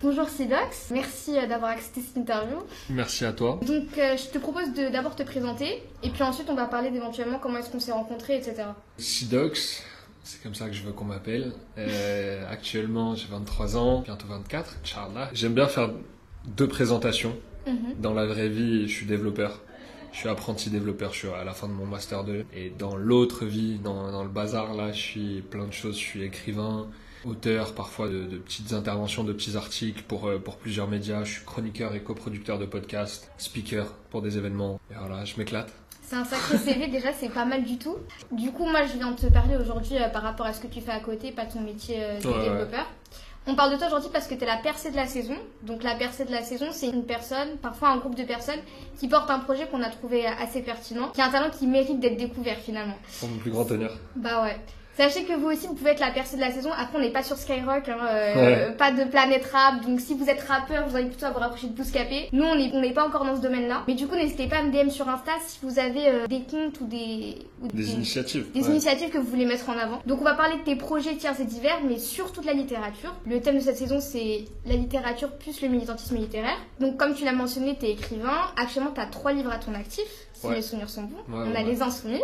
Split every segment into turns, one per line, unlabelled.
Bonjour Sidox, merci euh, d'avoir accepté cette interview.
Merci à toi.
Donc euh, je te propose de d'abord te présenter et puis ensuite on va parler d'éventuellement comment est-ce qu'on s'est rencontrés, etc.
Sidox, c'est comme ça que je veux qu'on m'appelle. Euh, actuellement j'ai 23 ans, bientôt 24, Inch'Allah. J'aime bien faire deux présentations.
Mhm.
Dans la vraie vie, je suis développeur. Je suis apprenti développeur, je suis à la fin de mon master 2. Et dans l'autre vie, dans, dans le bazar, là, je suis plein de choses. Je suis écrivain, auteur parfois de, de petites interventions, de petits articles pour, euh, pour plusieurs médias. Je suis chroniqueur et coproducteur de podcasts, speaker pour des événements. Et voilà, je m'éclate.
C'est un sacré CV déjà, c'est pas mal du tout. Du coup, moi je viens de te parler aujourd'hui euh, par rapport à ce que tu fais à côté, pas ton métier euh, de
Ouais, ouais.
développeur. On parle de toi aujourd'hui parce que tu es la percée de la saison. Donc la percée de la saison, c'est une personne, parfois un groupe de personnes, qui porte un projet qu'on a trouvé assez pertinent, qui a un talent qui mérite d'être découvert finalement.
Pour mon plus grand honneur.
Bah ouais. Sachez que vous aussi, vous pouvez être la percée de la saison. Après, on n'est pas sur Skyrock, hein, euh,
Ouais.
pas de planète rap. Donc, si vous êtes rappeur, vous allez plutôt à vous rapprocher de Bouscapé. Nous, on n'est on pas encore dans ce domaine-là. Mais du coup, n'hésitez pas à me DM sur Insta si vous avez euh, des comptes ou des, ou
Des initiatives.
des
ouais.
initiatives que vous voulez mettre en avant. Donc on va parler de tes projets tiers et divers, mais surtout de la littérature. Le thème de cette saison, c'est la littérature plus le militantisme littéraire. Donc comme tu l'as mentionné, tu es écrivain. Actuellement, tu as trois livres à ton actif, si
Ouais.
mes souvenirs sont bons. On a. Les Insoumis.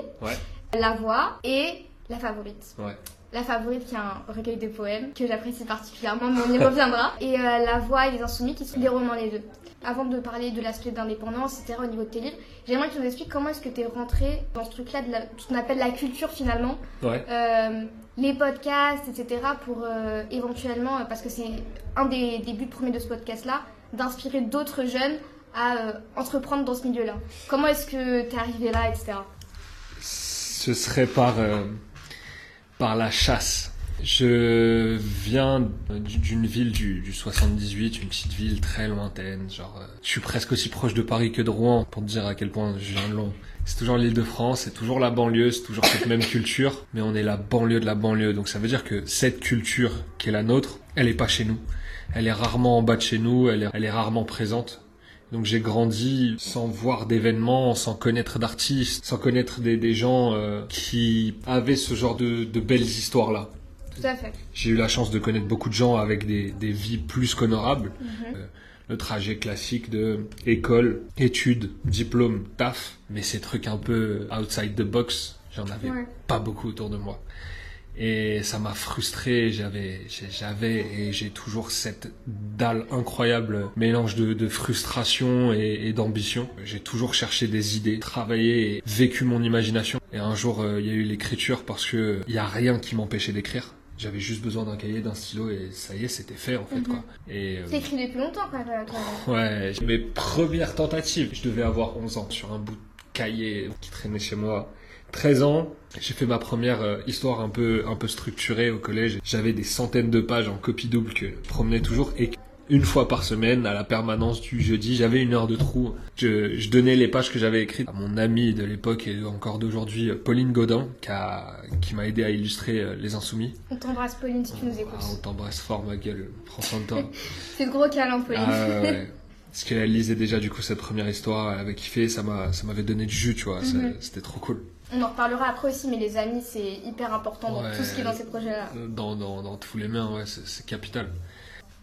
La Voix et La Favorite.
Ouais.
La Favorite qui est un recueil de poèmes que j'apprécie particulièrement, mais on y reviendra. Et euh, La Voix et Les Insoumis qui sont des romans les deux. Avant de parler de l'aspect d'indépendance, etc. au niveau de tes livres, j'aimerais que tu nous expliques comment est-ce que tu es rentré dans ce truc-là de la- ce qu'on appelle la culture finalement,
Ouais.
euh, les podcasts, etc. pour euh, éventuellement, parce que c'est un des, des buts premiers de ce podcast-là, d'inspirer d'autres jeunes à euh, entreprendre dans ce milieu-là. Comment est-ce que tu es arrivé là, etc.
Ce serait par, euh, par la chasse. Je viens d'une ville du, du 78, une petite ville très lointaine. Genre, euh, je suis presque aussi proche de Paris que de Rouen, pour te dire à quel point je viens de long. C'est toujours l'île de France, c'est toujours la banlieue, c'est toujours cette même culture, mais on est la banlieue de la banlieue. Donc ça veut dire que cette culture qui est la nôtre, elle est pas chez nous. Elle est rarement en bas de chez nous, elle est rarement présente. Donc j'ai grandi sans voir d'événements, sans connaître d'artistes, sans connaître des, des gens euh, qui avaient ce genre de, de belles histoires-là.
Tout à fait.
J'ai eu la chance de connaître beaucoup de gens avec des, des vies plus qu'honorables.
Mhm.
Euh, le trajet classique de école, études, diplôme, taf. Mais ces trucs un peu outside the box, j'en avais
Ouais.
pas beaucoup autour de moi. Et ça m'a frustré, j'avais, j'avais et j'ai toujours cette dalle incroyable mélange de, de frustration et, et d'ambition. J'ai toujours cherché des idées, travaillé et vécu mon imagination. Et un jour, euh, il y a eu l'écriture parce que il y a rien qui m'empêchait d'écrire. J'avais juste besoin d'un cahier, d'un stylo et ça y est, c'était fait en fait
Mhm.
quoi. Et euh,
écris depuis longtemps quand même. toi.
Ouais, mes premières tentatives, je devais avoir 11 ans sur un bout de cahier qui traînait chez moi. 13 ans, j'ai fait ma première euh, histoire un peu un peu structurée au collège. J'avais des centaines de pages en copie double que je promenais toujours et une fois par semaine, à la permanence du jeudi, j'avais une heure de trou. Je, je donnais les pages que j'avais écrites à mon ami de l'époque et encore d'aujourd'hui, euh, Pauline Godin, qui, a- qui m'a aidé à illustrer euh, Les Insoumis.
On t'embrasse Pauline si tu nous écoutes.
Ah, on t'embrasse fort, ma gueule. Prends soin de toi.
C'est de gros câlin Pauline.
Ah ouais. Parce qu'elle lisait déjà du coup cette première histoire, elle avait kiffé, ça m'a, ça m'avait donné du jus, tu vois, ça-
Mhm.
c'était trop cool.
On en reparlera après aussi, mais les amis, c'est hyper important dans
Ouais.
tout ce qui est dans ces projets-là.
Dans, dans, dans tous les mains, ouais, c'est, capital.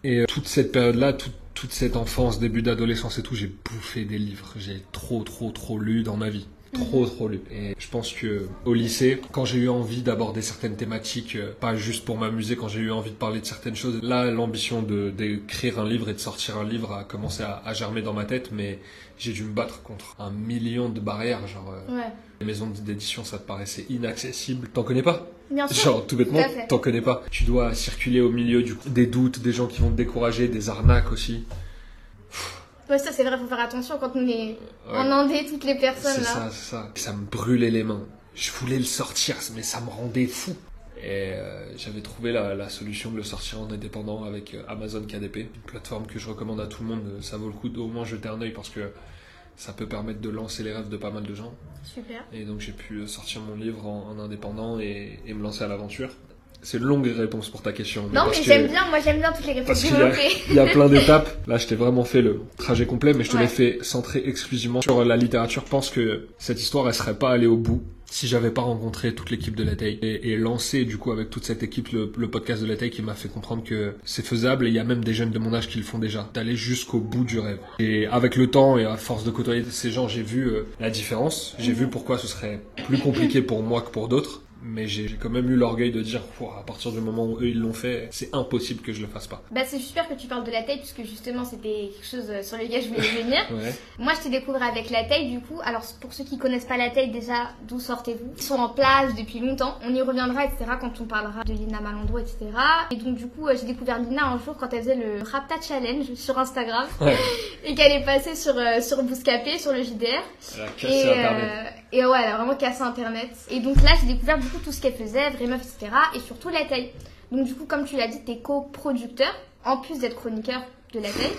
Et euh, toute cette période-là, toute- toute cette enfance, début d'adolescence et tout, j'ai bouffé des livres. J'ai trop, trop, trop lu dans ma vie. Trop, trop lu. Et je pense que au lycée, quand j'ai eu envie d'aborder certaines thématiques, euh, pas juste pour m'amuser, quand j'ai eu envie de parler de certaines choses, là, l'ambition d'écrire un livre et de sortir un livre a commencé à, à germer dans ma tête, mais j'ai dû me battre contre un million de barrières. Genre, euh,
Ouais.
Les maisons d'édition, ça te paraissait inaccessible. T'en connais pas?
Bien sûr.
Genre, tout bêtement,
Tout
t'en connais pas. Tu dois circuler au milieu du, des doutes, des gens qui vont te décourager, des arnaques aussi.
Ouais, ça c'est vrai, faut faire attention quand on est
Ouais.
en Indé, toutes les personnes
C'est
là.
ça, c'est ça. Ça me brûlait les mains. Je voulais le sortir, mais ça me rendait fou. Et euh, j'avais trouvé la, la solution de le sortir en indépendant avec euh, Amazon KDP, une plateforme que je recommande à tout le monde. Ça vaut le coup d'au moins jeter un œil parce que ça peut permettre de lancer les rêves de pas mal de gens.
Super.
Et donc j'ai pu sortir mon livre en, en indépendant et, et me lancer à l'aventure. C'est une longue réponse pour ta question.
Non, mais
que-
j'aime bien, moi j'aime bien toutes les réponses
Parce qu'il y y a plein d'étapes. Là, je t'ai vraiment fait le trajet complet, mais je te
Ouais.
l'ai fait centré exclusivement sur la littérature. Je pense que cette histoire, elle serait pas allée au bout si j'avais pas rencontré toute l'équipe de la taille et, et, lancé du coup avec toute cette équipe le, le podcast de la taille qui m'a fait comprendre que c'est faisable et il y a même des jeunes de mon âge qui le font déjà, d'aller jusqu'au bout du rêve. Et avec le temps et à force de côtoyer ces gens, j'ai vu euh, la différence, j'ai vu pourquoi ce serait plus compliqué pour moi que pour d'autres mais j'ai quand même eu l'orgueil de dire à partir du moment où eux ils l'ont fait, c'est impossible que je le fasse pas.
Bah c'est super que tu parles de la taille puisque justement c'était quelque chose euh, sur lequel je voulais venir. ouais. Moi je t'ai découvert avec la taille du coup. Alors pour ceux qui connaissent pas la taille déjà, d'où sortez-vous? Ils sont en place depuis longtemps. On y reviendra etc. quand on parlera de Lina Malandro etc. Et donc du coup euh, j'ai découvert Lina un jour quand elle faisait le Rapta Challenge sur Instagram ouais. et qu'elle est passée sur euh, sur Bouscapé sur le JDR.
Elle a cassé et.
Et ouais elle a vraiment cassé Internet. Et donc là j'ai découvert tout ce qu'elle faisait, Vraie Meuf, etc. Et surtout la taille. Donc du coup, comme tu l'as dit, t'es coproducteur, en plus d'être chroniqueur de la taille.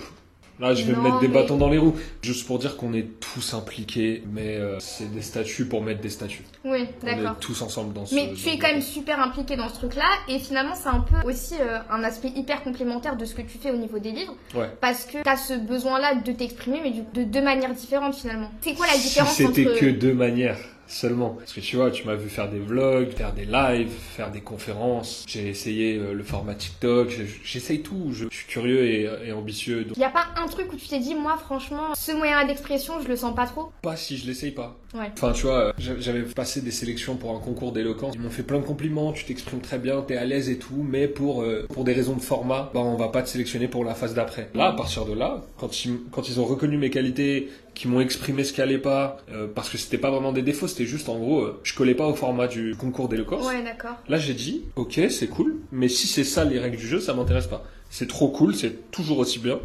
Là, je vais mettre des bâtons dans les roues. Juste pour dire qu'on est tous impliqués, mais euh, c'est des statuts pour mettre des statuts.
Oui, d'accord.
On est tous ensemble dans ce
Mais tu es quand même super impliqué dans ce truc-là, et finalement, c'est un peu aussi euh, un aspect hyper complémentaire de ce que tu fais au niveau des livres.
Ouais.
Parce que tu as ce besoin-là de t'exprimer, mais de deux manières différentes finalement. C'est quoi la différence
si c'était que deux manières seulement. Parce que tu vois, tu m'as vu faire des vlogs, faire des lives, faire des conférences. J'ai essayé euh, le format TikTok. J'essaye tout. Je, suis curieux et, ambitieux.
Il n'y a pas un truc où tu t'es dit, moi, franchement, ce moyen d'expression, je le sens pas trop?
Pas si je l'essaye pas.
Ouais.
Enfin, tu vois, euh, j'avais passé des sélections pour un concours d'éloquence. Ils m'ont fait plein de compliments. Tu t'exprimes très bien, t'es à l'aise et tout. Mais pour, euh, pour des raisons de format, bah, on va pas te sélectionner pour la phase d'après. Là, à partir de là, quand ils, quand ils ont reconnu mes qualités, qui m'ont exprimé ce qui allait pas, parce que c'était pas vraiment des défauts, c'était juste en gros, je collais pas au format du concours d'éloquence.
Ouais, d'accord.
Là, j'ai dit, ok, c'est cool, mais si c'est ça les règles du jeu, ça m'intéresse pas. C'est trop cool, c'est toujours aussi bien,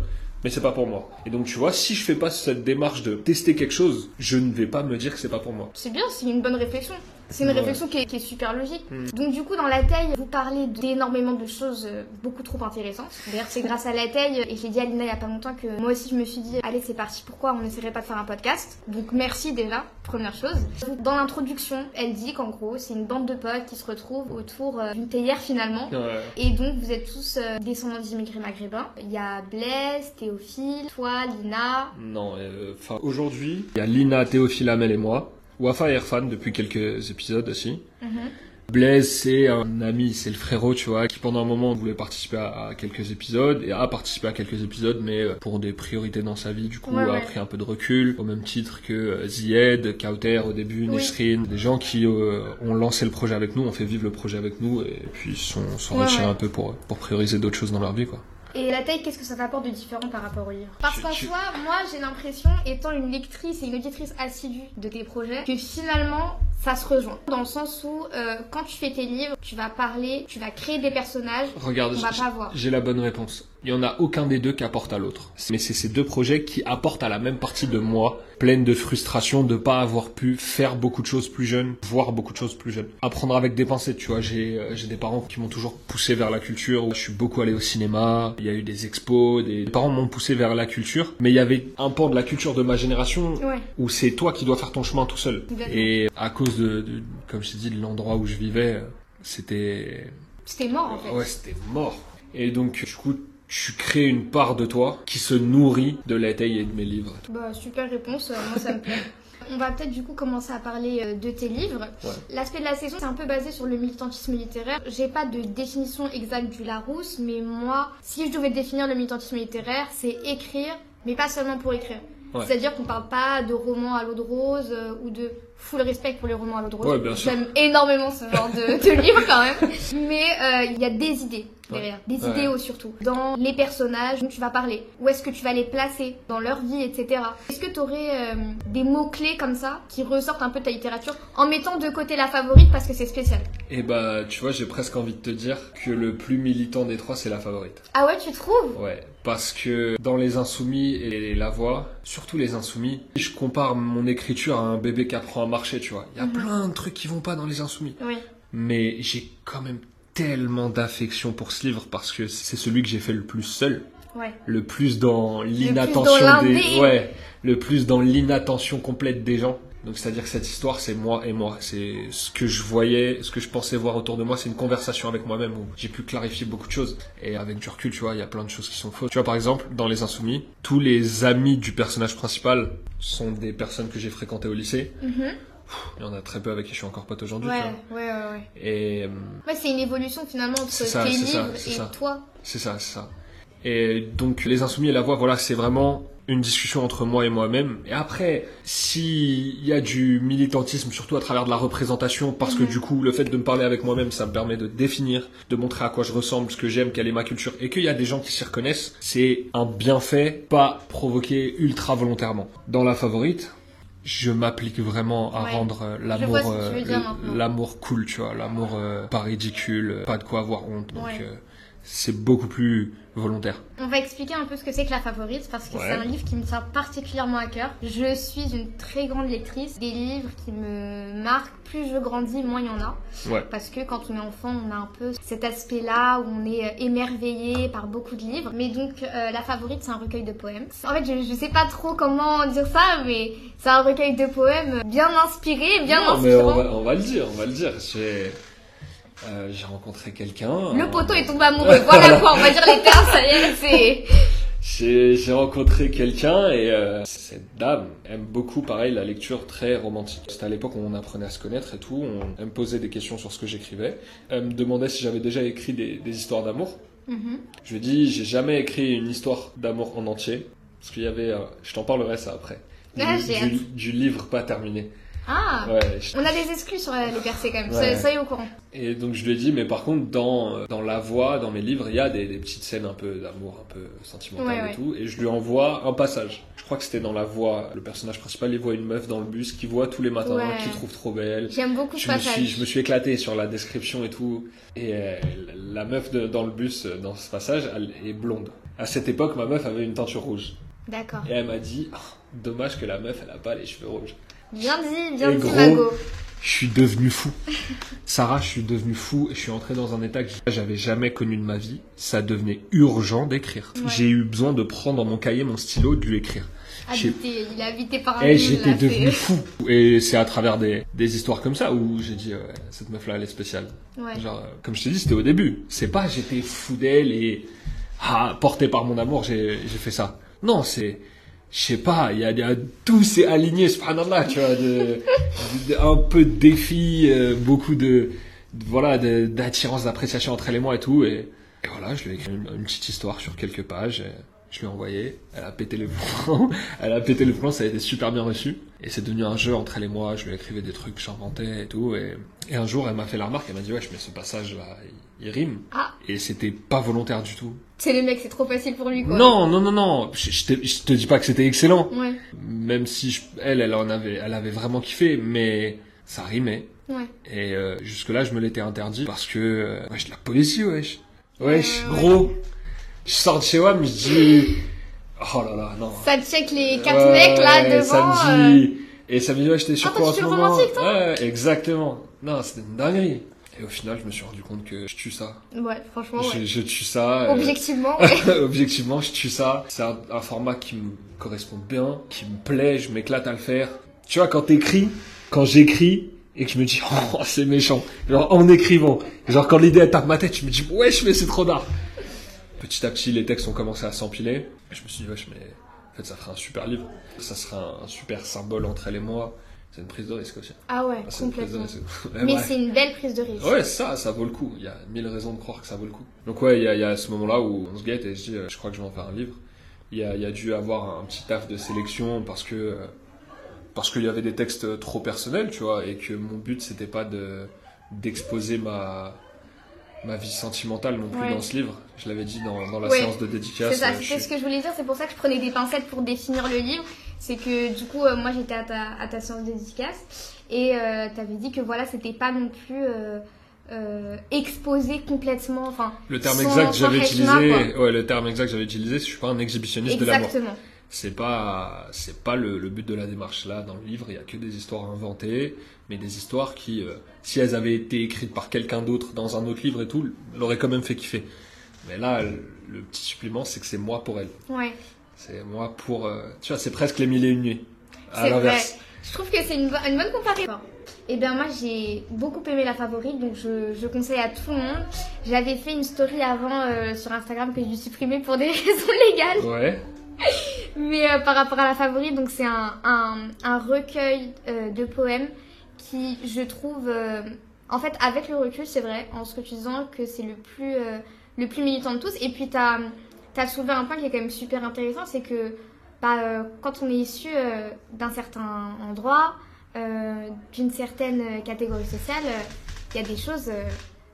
mais c'est pas pour moi. Et donc, tu vois, si je fais pas cette démarche de tester quelque chose, je ne vais pas me dire que c'est pas pour moi.
C'est bien, c'est une bonne réflexion. C'est une réflexion qui est, super logique. Hmm. Donc du coup, dans la taille, vous parlez d'énormément de choses euh, beaucoup trop intéressantes. D'ailleurs, c'est grâce à la taille, et j'ai dit à Lina il y a pas longtemps que moi aussi je me suis dit, allez c'est parti, pourquoi on n'essaierait pas de faire un podcast? Donc merci déjà, première chose. Dans l'introduction, elle dit qu'en gros, c'est une bande de potes qui se retrouvent autour euh, d'une théière finalement. Et donc vous êtes tous euh, descendants d'immigrés maghrébins. Il y a Blaise, Théophile, toi, Lina.
Non, enfin aujourd'hui, il y a Lina, Théophile, Amel et moi. Wafa est fan depuis quelques épisodes aussi. Mhm. Blaise, c'est un ami, c'est le frérot, tu vois, qui pendant un moment voulait participer à, quelques épisodes et a participé à quelques épisodes, mais euh, pour des priorités dans sa vie, du coup, a pris un peu de recul, au même titre que euh, Zied, Kauter au début, Nesrine, des gens qui euh, ont lancé le projet avec nous, ont fait vivre le projet avec nous et puis sont, sont retirés un peu pour, pour prioriser d'autres choses dans leur vie, quoi.
Et la taille, qu'est-ce que ça t'apporte de différent par rapport au livre? Parce qu'en soi, moi, j'ai l'impression, étant une lectrice et une auditrice assidue de tes projets, que finalement, ça se rejoint. Dans le sens où, euh, quand tu fais tes livres, tu vas parler, tu vas créer des personnages.
Regarde,
on va pas voir.
J'ai la bonne réponse. Il y en a aucun des deux qui apporte à l'autre. Mais c'est ces deux projets qui apportent à la même partie de moi, pleine de frustration de pas avoir pu faire beaucoup de choses plus jeunes, voir beaucoup de choses plus jeunes. Apprendre avec des pensées, tu vois. J'ai euh, j'ai des parents qui m'ont toujours poussé vers la culture. Je suis beaucoup allé au cinéma. Il y a eu des expos. Des parents m'ont poussé vers la culture. Mais il y avait un pan de la culture de ma génération où c'est toi qui dois faire ton chemin tout seul. Et à cause de, de comme je t'ai dit, de l'endroit où je vivais, c'était
c'était mort en fait.
Ouais, c'était mort. Et donc, du coup, tu crées une part de toi qui se nourrit de la taille et de mes livres.
Bah, super réponse, euh, moi ça me plaît. On va peut-être du coup commencer à parler euh, de tes livres. L'aspect de la saison, c'est un peu basé sur le militantisme littéraire. J'ai pas de définition exacte du Larousse, mais moi, si je devais définir le militantisme littéraire, c'est écrire, mais pas seulement pour écrire. C'est-à-dire qu'on parle pas de romans à l'eau de rose euh, ou de full respect pour les romans à l'eau de rose. J'aime énormément ce genre de, de livre quand même. Mais il y a des idées derrière. Des idéaux surtout. Dans les personnages dont tu vas parler. Où est-ce que tu vas les placer dans leur vie, etc. Est-ce que tu aurais euh, des mots-clés comme ça qui ressortent un peu de ta littérature en mettant de côté la favorite parce que c'est spécial?
Et eh bah, tu vois, j'ai presque envie de te dire que le plus militant des trois, c'est la favorite.
Ah ouais, tu trouves?
Ouais. Parce que dans Les Insoumis et La Voix, surtout Les Insoumis, je compare mon écriture à un bébé qui apprend à marcher, tu vois. Il y a mhm. plein de trucs qui vont pas dans Les Insoumis.
Oui.
Mais j'ai quand même tellement d'affection pour ce livre parce que c'est celui que j'ai fait le plus seul. Le plus dans l'inattention des. Ouais. Le plus dans l'inattention complète des gens. Donc c'est-à-dire que cette histoire, c'est moi et moi. C'est ce que je voyais, ce que je pensais voir autour de moi, c'est une conversation avec moi-même où j'ai pu clarifier beaucoup de choses. Et avec du recul, tu vois, il y a plein de choses qui sont fausses. Tu vois, par exemple, dans Les Insoumis, tous les amis du personnage principal sont des personnes que j'ai fréquentées au lycée. Mm-hmm il y en a très peu avec qui je suis encore pote aujourd'hui.
Ouais, ouais, ouais, ouais.
Et euh,
Ouais, c'est une évolution finalement entre
ça,
tes
ça,
livres et
ça.
toi.
c'est ça, c'est ça. Et donc les insoumis et la voix, voilà, c'est vraiment une discussion entre moi et moi-même. Et après, s'il y a du militantisme, surtout à travers de la représentation, parce que
Mhm.
du coup, le fait de me parler avec moi-même, ça me permet de définir, de montrer à quoi je ressemble, ce que j'aime, quelle est ma culture, et qu'il y a des gens qui s'y reconnaissent, c'est un bienfait pas provoqué ultra volontairement. Dans la favorite, je m'applique vraiment à
Ouais.
rendre euh, l'amour euh,
maintenant.
l'amour cool, tu vois, l'amour euh, pas ridicule, euh, pas de quoi avoir honte. Donc
Ouais.
C'est beaucoup plus volontaire.
On va expliquer un peu ce que c'est que la favorite parce que
Ouais.
c'est un livre qui me tient particulièrement à cœur. Je suis une très grande lectrice. Des livres qui me marquent. Plus je grandis, moins il y en a.
Ouais.
Parce que quand on est enfant, on a un peu cet aspect-là où on est euh, émerveillé par beaucoup de livres. Mais donc, euh, la favorite, c'est un recueil de poèmes. En fait, je, je sais pas trop comment dire ça, mais c'est un recueil de poèmes bien inspiré, bien
non, mais on va, on va le dire, on va le dire. J'ai euh, j'ai rencontré quelqu'un.
Le
euh,
poteau est tombé amoureux. Voilà quoi, on va dire les termes, ça y est, c'est...
J'ai rencontré quelqu'un et euh, cette dame aime beaucoup, pareil, la lecture très romantique. C'était à l'époque où on apprenait à se connaître et tout. On, elle me posait des questions sur ce que j'écrivais. Elle me demandait si j'avais déjà écrit des, des histoires d'amour.
Mhm.
Je lui ai dit, j'ai jamais écrit une histoire d'amour en entier. Parce qu'il y avait, euh, je t'en parlerai ça après. Du,
Ah,
du livre pas terminé.
Ah
Ouais, je-
On a des exclus sur les percées quand même,
Ouais.
soyez, au courant.
Et donc je lui ai dit, mais par contre, dans, euh, dans la voix, dans mes livres, il y a des, des petites scènes un peu d'amour, un peu sentimentales
Ouais,
et tout. Et je lui envoie un passage. Je crois que c'était dans la voix, le personnage principal, il voit une meuf dans le bus qu'il voit tous les matins, qu'il trouve trop belle.
J'aime beaucoup ce
me,
passage.
suis, je me suis éclaté sur la description et tout. Et euh, la meuf de- dans le bus, euh, dans ce passage, elle est blonde. À cette époque, ma meuf avait une teinture rouge.
D'accord.
Et elle m'a dit, Ah, dommage que la meuf, elle a pas les cheveux rouges.
Bien dit, bien
Et
dit,
gros,
Mago.
Je suis devenu fou. Sarah, je suis devenu fou et je suis entré dans un état que j'avais jamais connu de ma vie. Ça devenait urgent d'écrire.
Ouais.
J'ai eu besoin de prendre mon cahier, mon stylo, de lui écrire.
Habité, il est habité par un
Et
mule,
j'étais devenu fou. Et c'est à travers des, des histoires comme ça où j'ai dit, ouais, cette meuf-là, elle est spéciale.
Ouais.
Genre, euh, comme je t'ai dit, c'était au début. C'est pas j'étais fou d'elle et ah, porté par mon amour, j'ai fait ça. Non, c'est je sais pas, il y a, y a tout s'est aligné, subhanallah, tu vois, de, un peu de défi, euh, beaucoup de, voilà, d'attirance, d'appréciation entre elle et et tout, et, et voilà, je lui ai écrit une, petite histoire sur quelques pages, je lui ai envoyé, elle a pété le plan, elle a pété le plan, ça a été super bien reçu, et c'est devenu un jeu entre elle et moi, je lui écrivais des trucs j'inventais et tout, et, et un jour elle m'a fait la remarque, elle m'a dit, ouais, mais ce passage-là, il, il rime,
Ah,
et c'était pas volontaire du tout.
c'est le mec, c'est trop facile pour lui, quoi.
Non, non, non, non, je, je te, je te dis pas que c'était excellent,
Ouais,
même si je- elle, elle en avait, elle avait vraiment kiffé, mais ça rimait.
ouais.
Et euh, jusque-là, je me l'étais interdit parce que, euh, wesh, la poésie, wesh. Wesh,
Ouais, ouais,
gros. Je sors de chez WAM, je dis, oh là là, non.
Ça check les quatre
Ouais,
mecs, là, devant.
Ça
euh,
et ça me dit, ouais, j'étais sur
Ah,
quoi en ce
es
moment
romantique, toi
Ouais, exactement. Non, c'était une dinguerie. Et au final, je me suis rendu compte que je tue ça.
Ouais, franchement,
Je,
ouais.
je tue ça. euh,
Objectivement, ouais.
Objectivement, je tue ça. C'est un, un format qui me correspond bien, qui me plaît, je m'éclate à le faire. Tu vois, quand t'écris, quand j'écris, et que je me dis, oh, c'est méchant. Genre, en écrivant. Genre, quand l'idée, tape ma tête, je me dis, wesh, mais c'est trop d'art. Petit à petit, les textes ont commencé à s'empiler. Je me suis dit, wesh, mais en fait, ça ferait un super livre. Ça serait un, super symbole entre elle et moi. C'est une prise de risque aussi.
Ah ouais,
C'est une prise de
complètement. Mais
ouais.
c'est une belle prise de risque.
Ouais, ça, ça vaut le coup. Il y a mille raisons de croire que ça vaut le coup. Donc ouais, il y a, il y a ce moment-là où on se guette et je dis, euh, je crois que je vais en faire un livre. Il y a, il y a dû avoir un petit taf de sélection parce que parce qu'il y avait des textes trop personnels, tu vois, et que mon but c'était pas de d'exposer ma ma vie sentimentale non plus
Ouais.
dans ce livre. Je l'avais dit dans, dans la
Ouais.
séance de dédicace.
C'est ça,
euh,
c'était
suis-
ce que je voulais dire, c'est pour ça que je prenais des pincettes pour définir le livre. C'est que du coup, euh, moi j'étais à ta, à ta séance de dédicace et euh, t'avais dit que voilà, c'était pas non plus euh, exposé complètement. Enfin,
Le terme exact que j'avais utilisé, ouais, le terme exact que j'avais utilisé, je suis pas un exhibitionniste de l'amour.
exactement.
C'est pas, c'est pas le, le but de la démarche là. Dans le livre, il y a que des histoires inventées, mais des histoires qui, euh, si elles avaient été écrites par quelqu'un d'autre dans un autre livre et tout, l'auraient quand même fait kiffer. Mais là, le, le petit supplément, c'est que c'est moi pour elle.
Ouais,
C'est moi pour, euh, tu vois, c'est presque les mille et une nuits. À
c'est vrai.
l'inverse.
Je trouve que c'est une, bo- une bonne comparaison. Et bien moi j'ai beaucoup aimé la favorite, donc je, je conseille à tout le monde. J'avais fait une story avant euh, sur Instagram que j'ai dû supprimer pour des raisons légales.
Ouais.
Mais euh, par rapport à la favorite, donc c'est un, un, recueil euh, de poèmes qui, je trouve, euh, en fait, avec le recul, c'est vrai, en tu disant que c'est le plus, le plus militant de tous. Et puis, tu as, soulevé un point qui est quand même super intéressant, c'est que bah, quand on est issu d'un certain endroit, d'une certaine catégorie sociale, il y a des choses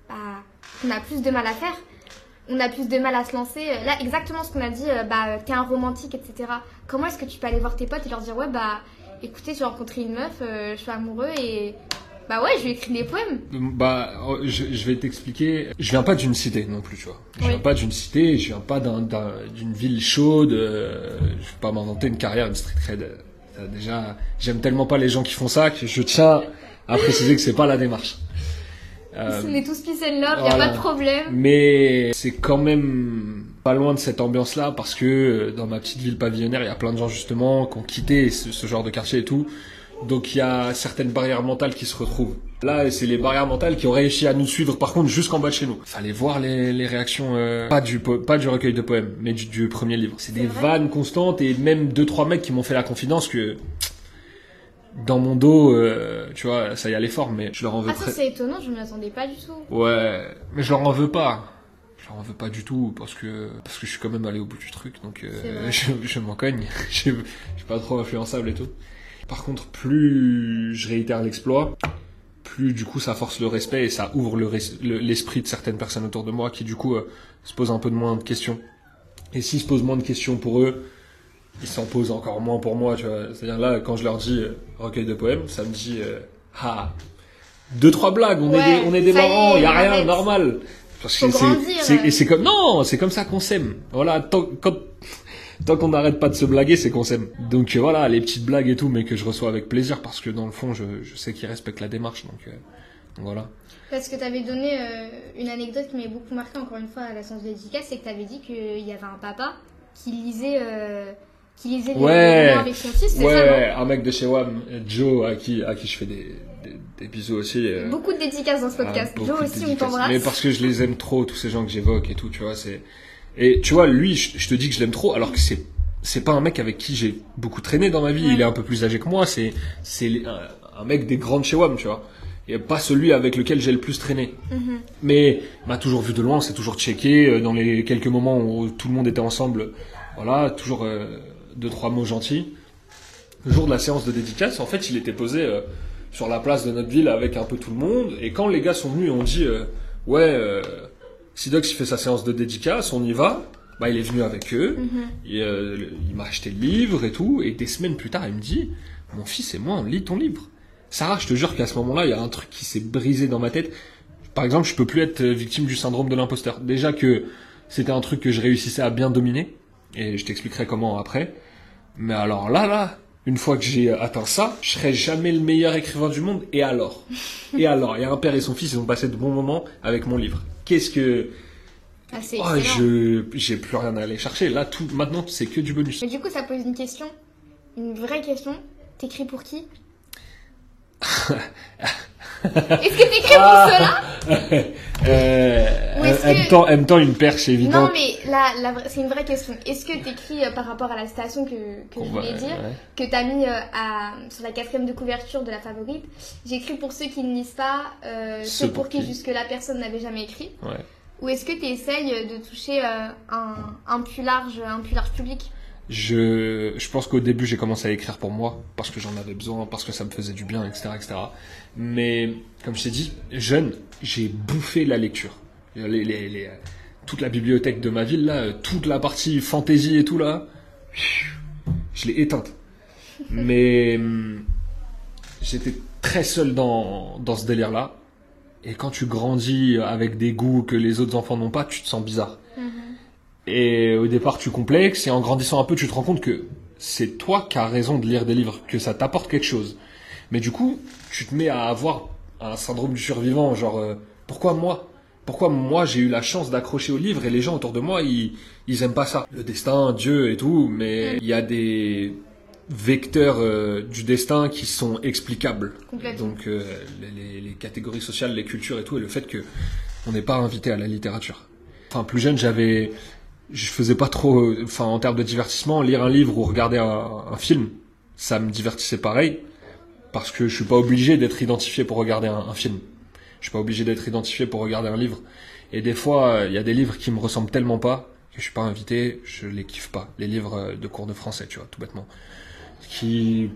bah, qu'on a plus de mal à faire. On a plus de mal à se lancer. Là, exactement ce qu'on a dit, bah, t'es un romantique, etc. Comment est-ce que tu peux aller voir tes potes et leur dire, ouais, bah, écoutez, j'ai rencontré une meuf, euh, je suis amoureux et bah ouais, je lui écris des poèmes.
Bah, oh, je, vais t'expliquer. Je viens pas d'une cité non plus, tu vois. Je viens pas d'une cité, je viens pas d'une ville chaude. Euh, je vais pas m'inventer une carrière, une street cred. Euh, déjà, j'aime tellement pas les gens qui font ça que je tiens à préciser que c'est pas la démarche.
On est tous peace and love, y a pas de problème.
Mais c'est quand même pas loin de cette ambiance-là parce que euh, dans ma petite ville pavillonnaire, il y a plein de gens justement qui ont quitté ce, genre de quartier et tout. Donc il y a certaines barrières mentales qui se retrouvent. Là, c'est les barrières mentales qui ont réussi à nous suivre, par contre, jusqu'en bas de chez nous. Fallait voir les, les réactions, euh, pas du pas du recueil de poèmes, mais du, premier livre. C'est des vannes constantes et même deux trois mecs qui m'ont fait la confidence que dans mon dos, euh, tu vois, ça y allait fort, mais je leur en veux.
Ah ça c'est étonnant, je ne m'attendais pas du tout.
Ouais, mais je leur en veux pas je n'en veux pas du tout parce que parce que je suis quand même allé au bout du truc donc euh, je, je m'en cogne je, suis pas trop influençable et tout par contre plus je réitère l'exploit plus du coup ça force le respect et ça ouvre l'esprit de certaines personnes autour de moi qui du coup euh, se posent un peu de moins de questions et s'ils se posent moins de questions pour eux ils s'en posent encore moins pour moi tu vois c'est à dire là quand je leur dis euh, recueil de poèmes ça me dit ah deux trois blagues on est des, on est des marrants il y a rien normal
parce que c'est,
et c'est comme non, c'est comme ça qu'on s'aime. Voilà, tant, tant qu'on n'arrête pas de se blaguer, c'est qu'on s'aime. Donc euh, voilà, les petites blagues et tout, mais que je reçois avec plaisir parce que dans le fond, je, je sais qu'ils respectent la démarche. Donc, euh, voilà.
Parce que tu avais donné euh, une anecdote qui m'avait beaucoup marqué encore une fois à la séance de dédicace, c'est que tu avais dit qu'il y avait un papa qui lisait qui lisait
ouais,
avec son fils,
ouais, ça, un mec de chez WAM, Joe, à qui, à qui je fais des, des, bisous aussi.
Euh, beaucoup de dédicaces dans ce podcast. Joe aussi, on t'embrasse.
Mais parce que je les aime trop, tous ces gens que j'évoque et tout, tu vois, c'est... Et tu vois, lui, je, te dis que je l'aime trop, alors que c'est c'est pas un mec avec qui j'ai beaucoup traîné dans ma vie. Il est un peu plus âgé que moi. C'est c'est un, mec des grandes chez WAM, tu vois. Et pas celui avec lequel j'ai le plus traîné. Mm-hmm. Mais m'a toujours vu de loin, c'est toujours checké euh, dans les quelques moments où tout le monde était ensemble. Voilà, toujours euh, deux trois mots gentils. Le jour de la séance de dédicace, en fait, il était posé euh, sur la place de notre ville avec un peu tout le monde. Et quand les gars sont venus, on dit euh, ouais, euh, Sidox il fait sa séance de dédicace, on y va. Bah, il est venu avec eux, mm-hmm. et, il m'a acheté le livre et tout, et des semaines plus tard, il me dit, mon fils et moi, on lit ton livre. Sarah, je te jure qu'à ce moment-là, il y a un truc qui s'est brisé dans ma tête. Par exemple, je peux plus être victime du syndrome de l'imposteur. Déjà que c'était un truc que je réussissais à bien dominer, et je t'expliquerai comment après. Mais alors là, là, une fois que j'ai atteint ça, je serai jamais le meilleur écrivain du monde. Et alors? Et alors? Il y a un père et son fils, ils ont passé de bons moments avec mon livre. Qu'est-ce que...
Ah, oh,
je j'ai plus rien à aller chercher. Là, tout maintenant, c'est que du bonus.
Mais du coup, ça pose une question, une vraie question. T'écris pour qui? Est-ce que t'écris pour cela
euh, aime tant une perche évidente.
Non, mais la, c'est une vraie question. Est-ce que t'écris euh, par rapport à la citation que, que je voulais dire, que t'as mis euh, à, sur la quatrième de couverture de la favorite J'écris pour ceux qui ne lisent pas, euh, ceux, pour, qui, jusque la personne n'avait jamais écrit? Ou est-ce que tu essayes de toucher un, un, plus large, un plus large public?
Je, je pense qu'au début, j'ai commencé à écrire pour moi, parce que j'en avais besoin, parce que ça me faisait du bien, etc. etc. Mais, comme je t'ai dit, jeune, j'ai bouffé la lecture. Les, les, les, toute la bibliothèque de ma ville, là, toute la partie fantasy et tout, là, je l'ai éteinte. Mais j'étais très seul dans, dans ce délire-là. Et quand tu grandis avec des goûts que les autres enfants n'ont pas, tu te sens bizarre. Et au départ, tu complexes, et en grandissant un peu, tu te rends compte que c'est toi qui as raison de lire des livres, que ça t'apporte quelque chose. Mais du coup, tu te mets à avoir un syndrome du survivant, genre, euh, pourquoi moi? Pourquoi moi j'ai eu la chance d'accrocher au livre et les gens autour de moi, ils, ils aiment pas ça? Le destin, Dieu et tout, mais il y a des vecteurs euh, du destin qui sont explicables. Donc euh, les, les, catégories sociales, les cultures et tout, et le fait que on n'est pas invité à la littérature. Enfin, plus jeune, j'avais je faisais pas trop, enfin en termes de divertissement, lire un livre ou regarder un, film, ça me divertissait pareil. parce que je suis pas obligé d'être identifié pour regarder un, un film. Je suis pas obligé d'être identifié pour regarder un livre. Et des fois, il y a des livres qui me ressemblent tellement pas que je suis pas invité, je les kiffe pas. Les livres de cours de français, tu vois, tout bêtement, qui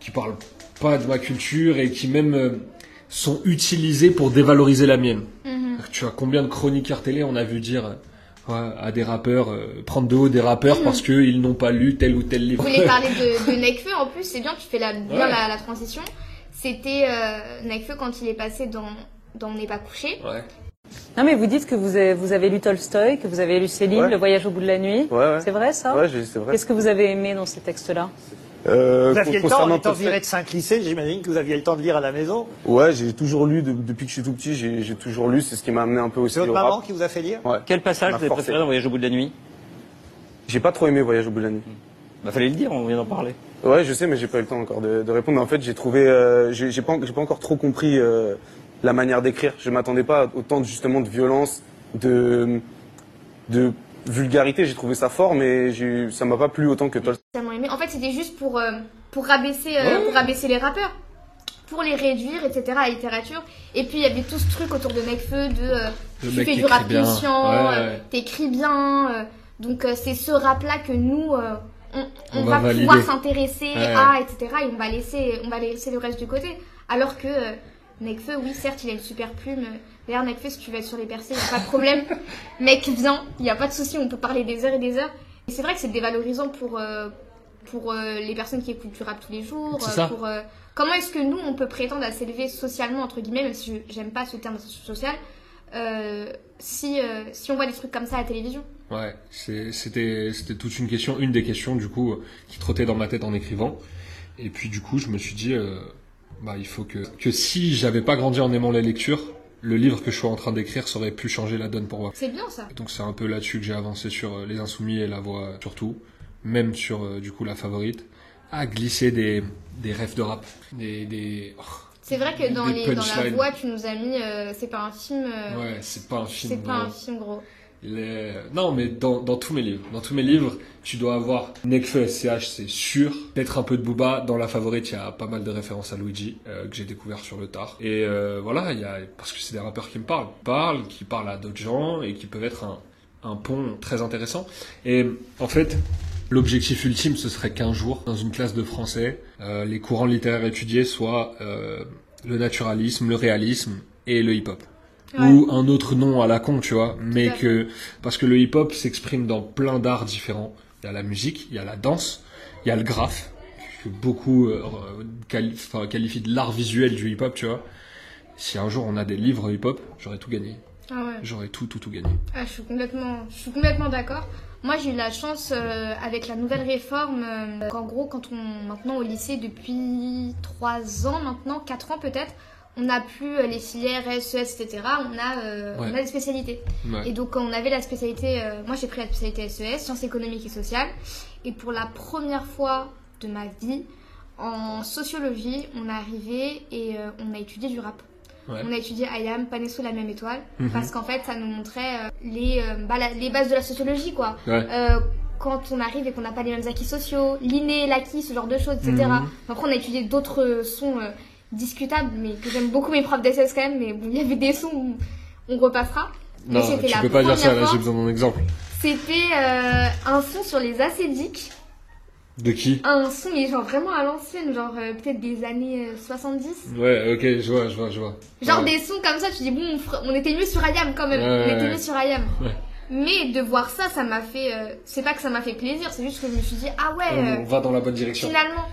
qui parlent pas de ma culture et qui même euh, sont utilisés pour dévaloriser la mienne.
Mhm.
Tu vois combien de chroniqueurs télé on a vu dire euh, à des rappeurs euh, prendre de haut des rappeurs parce que ils n'ont pas lu tel ou tel livre.
Vous voulez parler de, de Nekfeu en plus, c'est bien, tu fais la, bien
Ouais.
la, la transition. C'était euh, Nekfeu quand il est passé dans, dans On n'est pas couché.
Ouais.
Non, mais vous dites que vous avez, vous avez lu Tolstoï, que vous avez lu
Ouais.
Le voyage au bout de la nuit.
Ouais, ouais.
C'est vrai ça?
Ouais, c'est vrai.
Qu'est-ce que vous avez aimé dans ces textes-là?
Euh,
Vous aviez le temps,
concernant
étant viré de 5 lycées, j'imagine que vous aviez le temps de lire à la maison.
Ouais, j'ai toujours lu de- depuis que je suis tout petit. J'ai toujours lu. C'est ce qui m'a amené un peu aussi
C'est votre
au
maman
rap.
qui vous a fait lire
Ouais.
Quel passage vous avez
forcé.
préféré dans Voyage au bout de la nuit?
J'ai pas trop aimé Voyage au bout de la nuit.
Bah fallait le dire, on vient d'en parler.
Ouais, je sais, mais j'ai pas eu le temps encore de, de répondre. En fait, j'ai trouvé, euh, j'ai pas, encore trop compris euh, la manière d'écrire. Je m'attendais pas à autant de, justement de violence, de, de vulgarité. J'ai trouvé ça fort, mais ça m'a pas plu autant que Tolstoï.
Aimé. En fait, c'était juste pour, euh, pour, rabaisser, euh, pour rabaisser les rappeurs. Pour les réduire, etc. à la littérature. Et puis, il y avait tout ce truc autour de Nekfeu de euh, tu
mec
fais du rap conscient,
Ouais,
t'écris bien. donc, c'est ce rap-là que nous, on, on
On
va, pouvoir s'intéresser
Ouais.
à, etc. Et on va, laisser, on va laisser le reste du côté. Alors que Nekfeu, oui, certes, il a une super plume. D'ailleurs, Nekfeu, si tu veux être sur les percées, il n'y a pas de problème. Mec, viens, il n'y a pas de souci, on peut parler des heures et des heures. Et c'est vrai que c'est dévalorisant pour, euh, pour euh, les personnes qui écoutent du rap tous les jours. Euh. Pour, euh, comment est-ce que nous, on peut prétendre à s'élever socialement, entre guillemets, même si j'aime pas ce terme social, si, si on voit des trucs comme ça à la télévision?
Ouais, c'était c'était toute une question, une des questions du coup qui trottait dans ma tête en écrivant. Et puis du coup, je me suis dit, bah il faut que que si j'avais pas grandi en aimant la lecture, le livre que je suis en train d'écrire, ça aurait pu changer la donne pour moi.
C'est bien ça.
Donc c'est un peu là-dessus que j'ai avancé sur les insoumis et la voix surtout, même sur euh, du coup la favorite, à glisser des des rêves de rap, des des oh,
C'est vrai que dans, les, dans la voix, tu nous as mis. euh, c'est pas un film. euh,
ouais, c'est pas un film.
c'est pas un film gros.
Les- Non, mais dans, dans tous mes livres. Dans tous mes livres, tu dois avoir Nekfeu SCH, c'est sûr. Peut-être un peu de Booba. Dans la favorite, il y a pas mal de références à Luigi, euh, que j'ai découvert sur le tard. Et euh, voilà, il y a... parce que c'est des rappeurs qui me parlent. Parlent, qui parlent à d'autres gens et qui peuvent être un, un pont très intéressant. Et en fait, l'objectif ultime, ce serait qu'un jour, dans une classe de français, euh, les courants littéraires étudiés soient euh, le naturalisme, le réalisme et le hip-hop
Ouais.
ou un autre nom à la con, tu vois, mais que parce que le hip-hop s'exprime dans plein d'arts différents. Il y a la musique, il y a la danse, il y a le graphe que beaucoup euh, quali- qualifient de l'art visuel du hip-hop, tu vois. Si un jour on a des livres hip-hop, j'aurais tout gagné.
Ah ouais.
J'aurais tout, tout, tout gagné.
Ah, je suis complètement, je suis complètement d'accord. Moi, j'ai eu la chance euh, avec la nouvelle réforme euh, qu'en gros, quand on maintenant au lycée depuis 3 ans maintenant, 4 ans peut-être, on n'a plus euh, les filières SES, etc. On a, euh,
Ouais.
on a des spécialités.
Ouais.
Et donc, on avait la spécialité, moi j'ai pris la spécialité SES, sciences économiques et sociales. Et pour la première fois de ma vie, en sociologie, on est arrivé et on a étudié du rap.
Ouais.
On a étudié Ayam, Pané sous la même étoile,
Mhm.
parce qu'en fait, ça nous montrait euh, les, euh, bah, la- les bases de la sociologie, quoi.
Ouais.
Euh, quand on arrive et qu'on n'a pas les mêmes acquis sociaux, l'inné, l'acquis, ce genre de choses, etc.
Mhm.
Après, on a étudié d'autres sons discutables, mais que j'aime beaucoup mes profs d'SS quand même, mais bon, il y avait des sons où on repassera. Mais
Non, tu
la
peux pas dire ça, là j'ai besoin d'un exemple.
C'était euh, un son sur les acédiques,
De qui
un son, mais genre vraiment à l'ancienne, genre euh, peut-être des années euh, 70.
Ouais, ok, je vois, je vois, je vois.
Genre
Ouais.
des sons comme ça, tu dis bon, on, était mieux sur Ayam quand même,
Ouais,
on était mieux sur.
Ouais.
Mais de voir ça, ça m'a fait. euh, c'est pas que ça m'a fait plaisir, c'est juste que je me suis dit ah ouais,
On,
euh,
va dans la bonne direction.
finalement.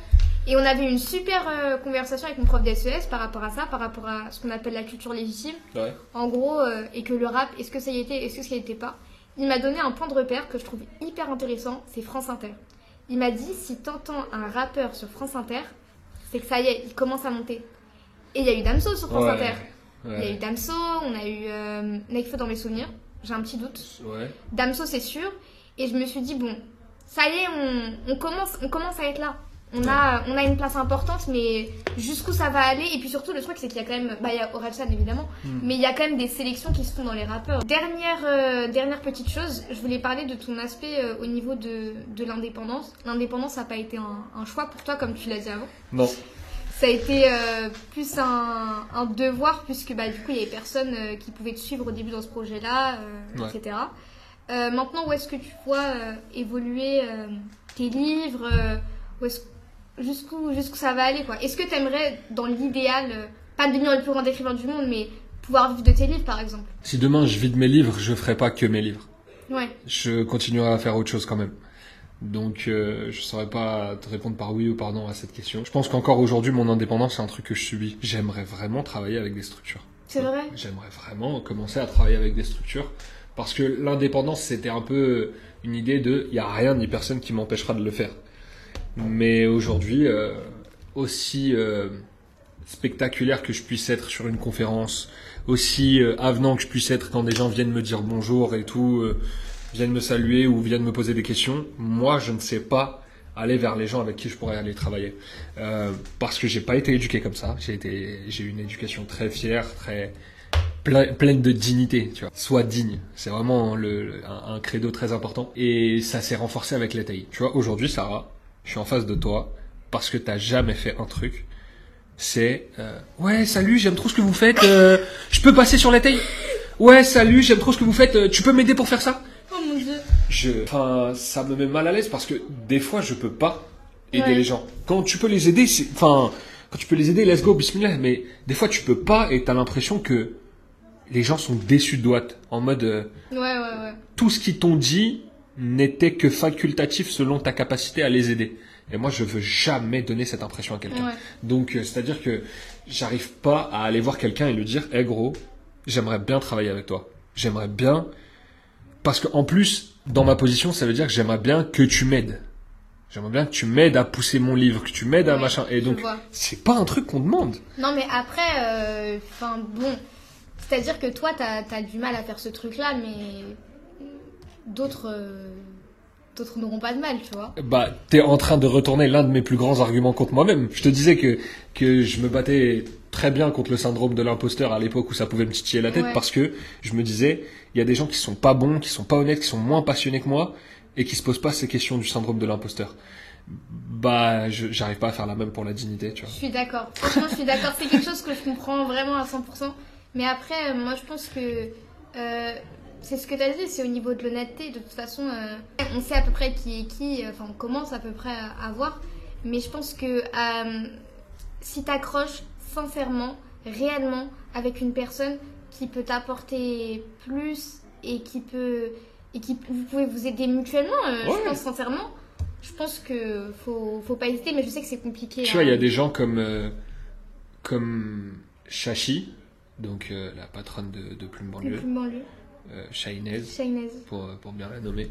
Et on avait une super euh, conversation avec mon prof d'SES par rapport à ça, par rapport à ce qu'on appelle la culture légitime.
Ouais.
En gros, euh, et que le rap, est-ce que ça y était, est-ce que ça y était pas? Il m'a donné un point de repère que je trouve hyper intéressant, c'est France Inter. Il m'a dit si t'entends un rappeur sur France Inter, c'est que ça y est, il commence à monter. Et il y a eu Damso sur France
Ouais.
Inter. Il y a eu Damso, on a eu euh, Nekfeu dans mes souvenirs, j'ai un petit doute.
Ouais.
Damso, c'est sûr. Et je me suis dit, bon, ça y est, on, on commence, on commence à être là. On a, on a une place importante, mais jusqu'où ça va aller? Et puis surtout, le truc, c'est qu'il y a quand même, bah, il y a Orelsan évidemment, mais il y a quand même des sélections qui se font dans les rappeurs. Dernière, euh, dernière petite chose, je voulais parler de ton aspect euh, au niveau de, de l'indépendance. L'indépendance n'a pas été un, un choix pour toi, comme tu l'as dit avant?
Non.
ça a été euh, plus un, un devoir, puisque bah, du coup, il y avait personne qui pouvait te suivre au début dans ce projet-là,
Ouais.
etc. Maintenant, où est-ce que tu vois évoluer tes livres où est-ce- Jusqu'où jusqu'où ça va aller quoi Est-ce que tu aimerais, dans l'idéal, euh, pas devenir le plus grand écrivain du monde, mais pouvoir vivre de tes livres, par exemple?
Si demain je vide mes livres, je ferai pas que mes livres.
Ouais.
Je continuerai à faire autre chose quand même. Donc euh, je saurais pas te répondre par oui ou par non à cette question. Je pense qu'encore aujourd'hui mon indépendance c'est un truc que je subis. J'aimerais vraiment travailler avec des structures.
C'est vrai?
J'aimerais vraiment commencer à travailler avec des structures parce que l'indépendance c'était un peu une idée de il y a rien ni personne qui m'empêchera de le faire. Mais aujourd'hui euh, aussi euh, spectaculaire que je puisse être sur une conférence, aussi euh, avenant que je puisse être quand des gens viennent me dire bonjour et tout, viennent me saluer ou viennent me poser des questions, moi je ne sais pas aller vers les gens avec qui je pourrais aller travailler parce que j'ai pas été éduqué comme ça. J'ai été, j'ai une éducation très fière, très plein- pleine de dignité. Tu vois, sois digne. C'est vraiment un, credo très important et ça s'est renforcé avec l'ATI. Tu vois, aujourd'hui Sarah, je suis en face de toi parce que t'as jamais fait un truc. C'est euh, ouais salut j'aime trop ce que vous faites euh, je peux passer sur la taille? Ouais salut j'aime trop ce que vous faites euh, tu peux m'aider pour faire ça?
Oh mon dieu.
Je enfin ça me met mal à l'aise parce que des fois je peux pas aider
Ouais.
les gens. Quand tu peux les aider c'est enfin quand tu peux les aider let's go bismillah. Mais des fois tu peux pas et t'as l'impression que les gens sont déçus de toi en mode
Ouais, ouais, ouais.
tout ce qu'ils t'ont dit n'était que facultatif selon ta capacité à les aider et moi je veux jamais donner cette impression à quelqu'un
Ouais.
donc, euh, c'est-à-dire que j'arrive pas à aller voir quelqu'un et lui dire, hé gros, j'aimerais bien travailler avec toi. J'aimerais bien, parce que en plus, dans ma position, ça veut dire que j'aimerais bien que tu m'aides. J'aimerais bien que tu m'aides à pousser mon livre, que tu m'aides à machin. Et donc, c'est pas un truc qu'on demande.
Non, mais après, euh, enfin bon, c'est-à-dire que toi, t'as as du mal à faire ce truc-là, mais d'autres euh, d'autres n'auront pas de mal, tu vois.
Bah, t'es en train de retourner l'un de mes plus grands arguments contre moi-même. Je te disais que, que je me battais très bien contre le syndrome de l'imposteur à l'époque où ça pouvait me titiller la tête
Ouais.
parce que je me disais, il y a des gens qui sont pas bons, qui sont pas honnêtes, qui sont moins passionnés que moi et qui se posent pas ces questions du syndrome de l'imposteur. Bah, je- j'arrive pas à faire la même pour la dignité, tu
Je
vois.
suis d'accord. Franchement, je suis d'accord. C'est quelque chose que je comprends vraiment à 100%. Mais après, euh, moi, je pense que euh, c'est ce que tu as dit, c'est au niveau de l'honnêteté. De toute façon, euh, on sait à peu près qui est qui, euh, enfin, on commence à peu près à, voir. Mais je pense que euh, si tu accroches sincèrement, réellement, avec une personne qui peut t'apporter plus et qui peut. et qui vous pouvez vous aider mutuellement, euh,
Ouais.
je pense sincèrement. Je pense que faut, faut pas hésiter, mais je sais que c'est compliqué.
Tu
hein.
vois, il y a des gens comme, comme Shashi, donc la patronne de, de Plume Banlieue,
plus banlieue.
Euh, Shainez,
Shainez.
pour, pour bien la nommer.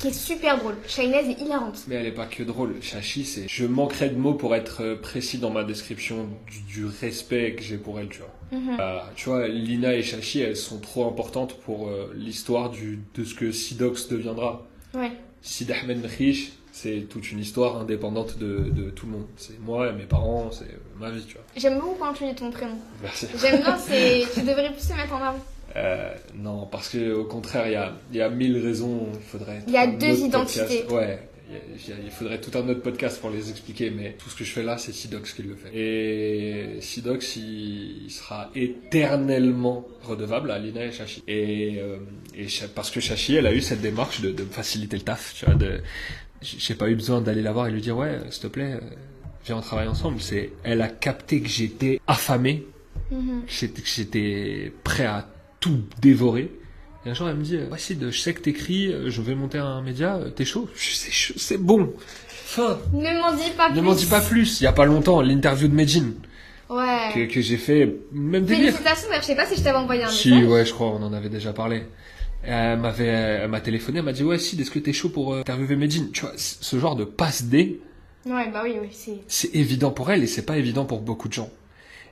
Qui est super drôle. Shainez est hilarante.
Mais elle est pas que drôle. Shashi, c'est. Je manquerais de mots pour être euh, précis dans ma description du, du respect que j'ai pour elle, tu vois.
Mhm.
Euh, tu vois, Lina et Shashi, elles sont trop importantes pour euh, l'histoire de ce que Sidox deviendra.
Ouais.
Sid Ahmed Mkhish, c'est toute une histoire indépendante de, de tout le monde. C'est moi et mes parents, c'est euh, ma vie, tu vois.
J'aime beaucoup quand tu dis ton prénom.
Merci.
J'aime bien, c'est. Tu devrais plus se mettre en avant.
Euh, non, parce que au contraire, il y a, y a mille raisons. Il faudrait.
Il y a deux identités.
podcast. Ouais. Il faudrait tout un autre podcast pour les expliquer, mais tout ce que je fais là, c'est Sidox qui le fait. Et Sidox, il, sera éternellement redevable à Lina et Shashi. Et, euh, et parce que Shashi, elle a eu cette démarche de, de me faciliter le taf, tu vois. De, j'ai pas eu besoin d'aller la voir et lui dire ouais, s'il te plaît, euh, viens on travaille ensemble. C'est, elle a capté que j'étais affamé
Mhm.
j'étais que j'étais prêt à tout dévorer. Et un jour, elle me dit, ouais, Sid, je sais que t'écris, euh, je vais monter un média, euh, t'es chaud c'est bon. Fin.
Ne m'en dis pas plus.
Ne m'en dis pas plus. Il y a pas longtemps, l'interview de Medjin
Ouais.
que, que j'ai fait, même délire.
Félicitations, je sais pas si je t'avais envoyé un
Si,
message.
ouais, je crois, on en avait déjà parlé. Elle m'avait, elle m'a téléphoné, elle m'a dit, ouais, Sid, est-ce que t'es chaud pour euh, interviewer Medjin? Tu vois, ce genre de passe D,
Ouais, bah oui, oui, c'est.
c'est évident pour elle et c'est pas évident pour beaucoup de gens.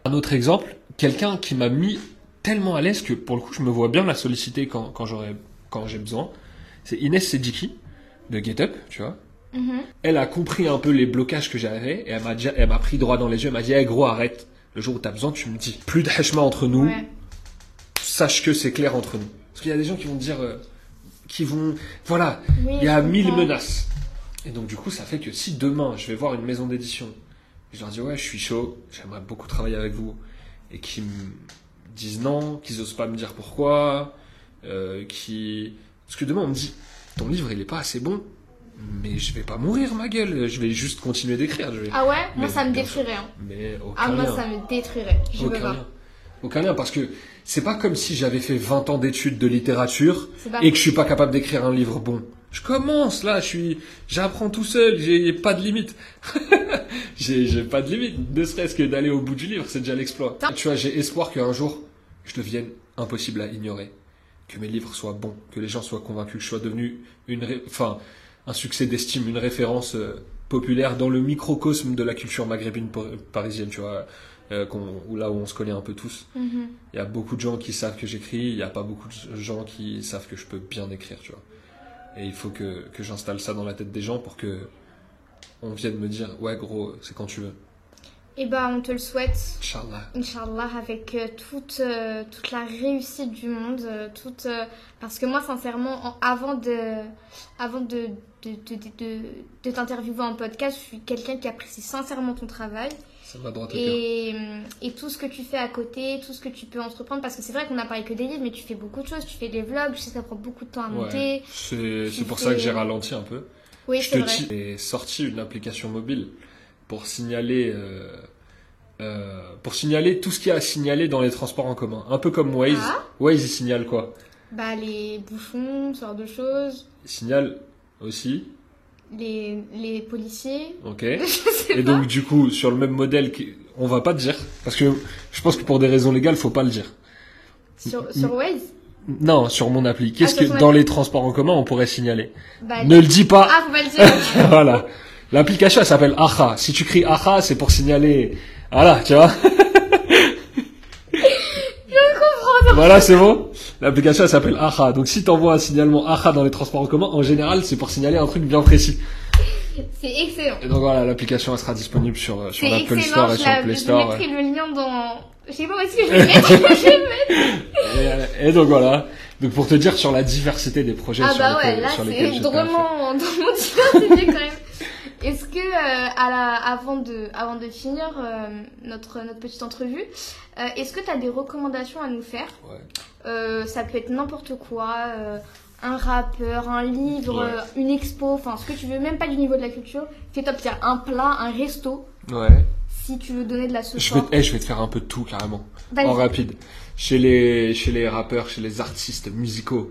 Un autre exemple, quelqu'un qui m'a mis tellement à l'aise que pour le coup je me vois bien la solliciter quand, quand j'aurais quand j'ai besoin, c'est Inès Sediki de GetUp, tu vois.
Mhm.
Elle a compris un peu les blocages que j'avais et elle m'a elle m'a pris droit dans les yeux, elle m'a dit hey, gros arrête, le jour où t'as besoin tu me dis. Plus de entre nous,
Ouais.
sache que c'est clair entre nous. Parce qu'il y a des gens qui vont dire euh, qui vont voilà,
Oui,
il y a mille menaces. Et donc du coup, ça fait que si demain je vais voir une maison d'édition, je leur dis ouais, je suis chaud, j'aimerais beaucoup travailler avec vous, et qui me disent non, qu'ils osent pas me dire pourquoi, euh, qui parce que demain on me dit ton livre il est pas assez bon, mais je vais pas mourir ma gueule, je vais juste continuer d'écrire, je vais.
Ah ouais? Moi
Mais
ça me détruirait. hein.
Mais aucun
Ah moi
lien.
ça me détruirait. Je veux
Aucun
pas.
lien. Aucun lien, parce que c'est pas comme si j'avais fait 20 ans d'études de littérature et que je suis pas capable d'écrire un livre bon. Je commence là, je suis, j'apprends tout seul, j'ai pas de limite. j'ai, pas de limite, ne serait-ce que d'aller au bout du livre, c'est déjà l'exploit. Tu vois, j'ai espoir qu'un jour, je devienne impossible à ignorer, que mes livres soient bons, que les gens soient convaincus, que je sois devenu une, ré- enfin, un succès d'estime, une référence euh, populaire dans le microcosme de la culture maghrébine par- parisienne, tu vois, euh, où là où on se connaît un peu tous.
Mhm.
Il y a beaucoup de gens qui savent que j'écris, il n'y a pas beaucoup de gens qui savent que je peux bien écrire, tu vois. Et il faut que, que j'installe ça dans la tête des gens pour que on vienne me dire, ouais gros, c'est quand tu veux.
Et bah on te le souhaite.
Inch'Allah.
Inch'Allah, avec euh, toute, euh, toute la réussite du monde. euh, toute, parce que moi, sincèrement, en- avant de, avant de, de, de- de t'interviewer en podcast, je suis quelqu'un qui apprécie sincèrement ton travail.
Ça m'a droit au cœur.
Et, et tout ce que tu fais à côté, tout ce que tu peux entreprendre. Parce que c'est vrai qu'on n'a parlé que des livres, mais tu fais beaucoup de choses. Tu fais des vlogs, je sais que ça prend beaucoup de temps à monter.
Ouais. C'est pour ça que j'ai ralenti un peu.
Oui,
je te
vrai.
dis, j'ai sorti une application mobile pour signaler, euh, euh, pour signaler tout ce qu'il y a à signaler dans les transports en commun. Un peu comme Waze.
Ah.
Waze, il signale quoi?
Bah, les bouchons, ce genre de choses.
Il signale aussi,
Les, les policiers.
ok
je
Et
pas.
donc, du coup, sur le même modèle, on va pas dire, parce que je pense que pour des raisons légales, faut pas le dire.
Sur, sur Waze.
Non, sur mon appli. Qu'est-ce
Ah,
que dans les transports en commun, on pourrait signaler
Bah,
Ne le dis pas.
Ah, faut pas le dire.
voilà. L'application, elle s'appelle Acha. Si tu cries Acha, c'est pour signaler. Voilà, tu vois. Voilà, c'est bon. L'application, elle s'appelle Acha. Donc, si t'envoies un signalement Acha dans les transports en commun, en général, c'est pour signaler un truc bien précis.
C'est excellent.
Et donc voilà, l'application, elle sera disponible sur, euh, sur
C'est
l'Apple. Store et
Je,
sur le
la-
Play
je
Store.
mettrai le lien dans. Je sais pas où est-ce que je vais le mettre. je vais mettre.
Et, et donc voilà. Donc pour te dire sur la diversité des projets
Ah
sur
bah ouais, là
sur lesquels
c'est
j'étais à fond.
drôlement, drôlement diversifié quand même. Est-ce que euh, à la, avant de avant de finir euh, notre notre petite entrevue, euh, est-ce que tu as des recommandations à nous faire
Ouais.
Ça peut être n'importe quoi, un rappeur, un livre,
Ouais.
une expo, enfin ce que tu veux, même pas du niveau de la culture. Fais top tier, un plat, un resto,
Ouais.
si tu veux donner de la sauce.
Je vais, eh, je vais te faire un peu de tout carrément. En rapide. Chez les, chez les rappeurs, chez les artistes musicaux.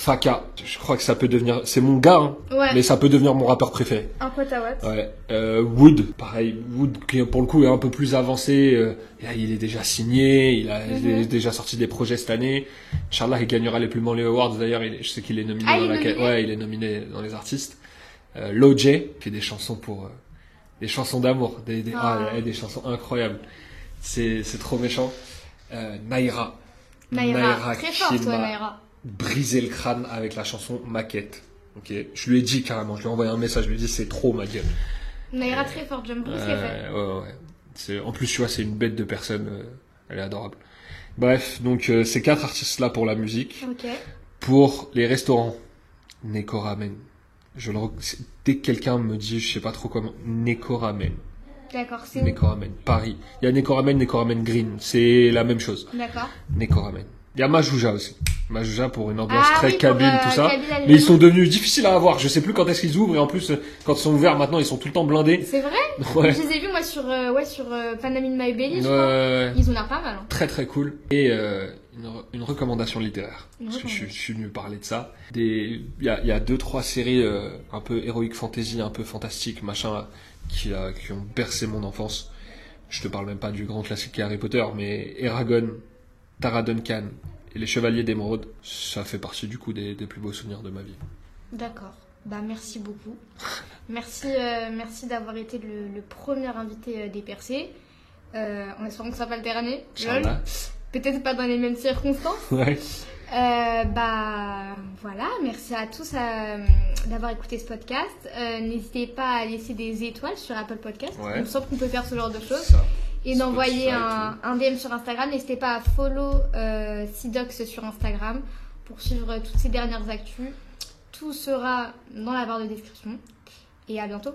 Faka. Je crois que ça peut devenir, c'est mon gars, hein,
Ouais,
mais ça peut devenir mon rappeur préféré.
un pote à Watt.
Ouais. Euh, Wood, pareil. Wood, qui pour le coup est un peu plus avancé. euh, là, il est déjà signé. Il a
Mhm.
est déjà sorti des projets cette année. Inch'Allah, il gagnera les plus les Awards. D'ailleurs, je sais qu'il est nominé
Ah,
dans la
nominé
Ouais, il est nominé dans les artistes. Euh, Loj fait des chansons pour euh, des chansons d'amour, des des,
Ah.
ah, des chansons incroyables. C'est c'est trop méchant. Euh, Naira.
Naira, très fort
qui
toi Naira.
Brisé le crâne avec la chanson Maquette. Ok, je lui ai dit carrément, je lui ai envoyé un message, je lui ai dit c'est trop ma gueule.
Naira très fort, j'aime beaucoup ce qu'elle fait.
Ouais, ouais, ouais. C'est, en plus, tu vois, c'est une bête de personne. euh, elle est adorable. Bref, donc euh, ces quatre artistes-là pour la musique. Pour les restaurants, Neko Ramen. Je le rec- c'est- Dès que quelqu'un me dit, je sais pas trop comment, Neko Ramen.
D'accord, c'est
Neko Ramen, Paris. Il y a Neko Ramen, Neko Ramen Green. C'est la même chose.
D'accord.
Neko Ramen. Il y a Majouja aussi. Majouja pour une ambiance
Ah
très
oui,
kabyle,
euh,
tout ça.
Kabyle,
Mais ils sont devenus difficiles à avoir. Je sais plus quand est-ce qu'ils ouvrent et en plus, quand ils sont ouverts maintenant, ils sont tout le temps blindés.
C'est vrai
Ouais.
Je les ai vus moi sur, euh, ouais, sur euh, Panam in My Belly, je
Ouais.
Ils ont l'air pas mal. hein.
très très cool. Et euh, une, re- une recommandation littéraire.
Une
parce que je, suis-
recommandation.
je suis venu parler de ça. Il y a, y a deux trois séries euh, un peu héroïque fantasy, un peu fantastique, machin, qui, a, qui ont bercé mon enfance. Je te parle même pas du grand classique Harry Potter, mais Eragon, Tara Duncan et les Chevaliers d'Émeraude, ça fait partie du coup des, des plus beaux souvenirs de ma vie.
D'accord. Bah merci beaucoup. merci euh, merci d'avoir été le, le premier invité euh, des percés. Euh, en espérant que ça va pas le dernier. Peut-être pas dans les mêmes circonstances.
Ouais.
Euh, bah voilà, merci à tous euh, d'avoir écouté ce podcast. Euh, N'hésitez pas à laisser des étoiles sur Apple Podcast.
Ouais.
Me semble qu'on peut faire ce genre de choses. Et d'envoyer un, un DM sur Instagram. N'hésitez pas à follow euh, Sidox sur Instagram pour suivre toutes ces dernières actus. Tout sera dans la barre de description. Et à bientôt.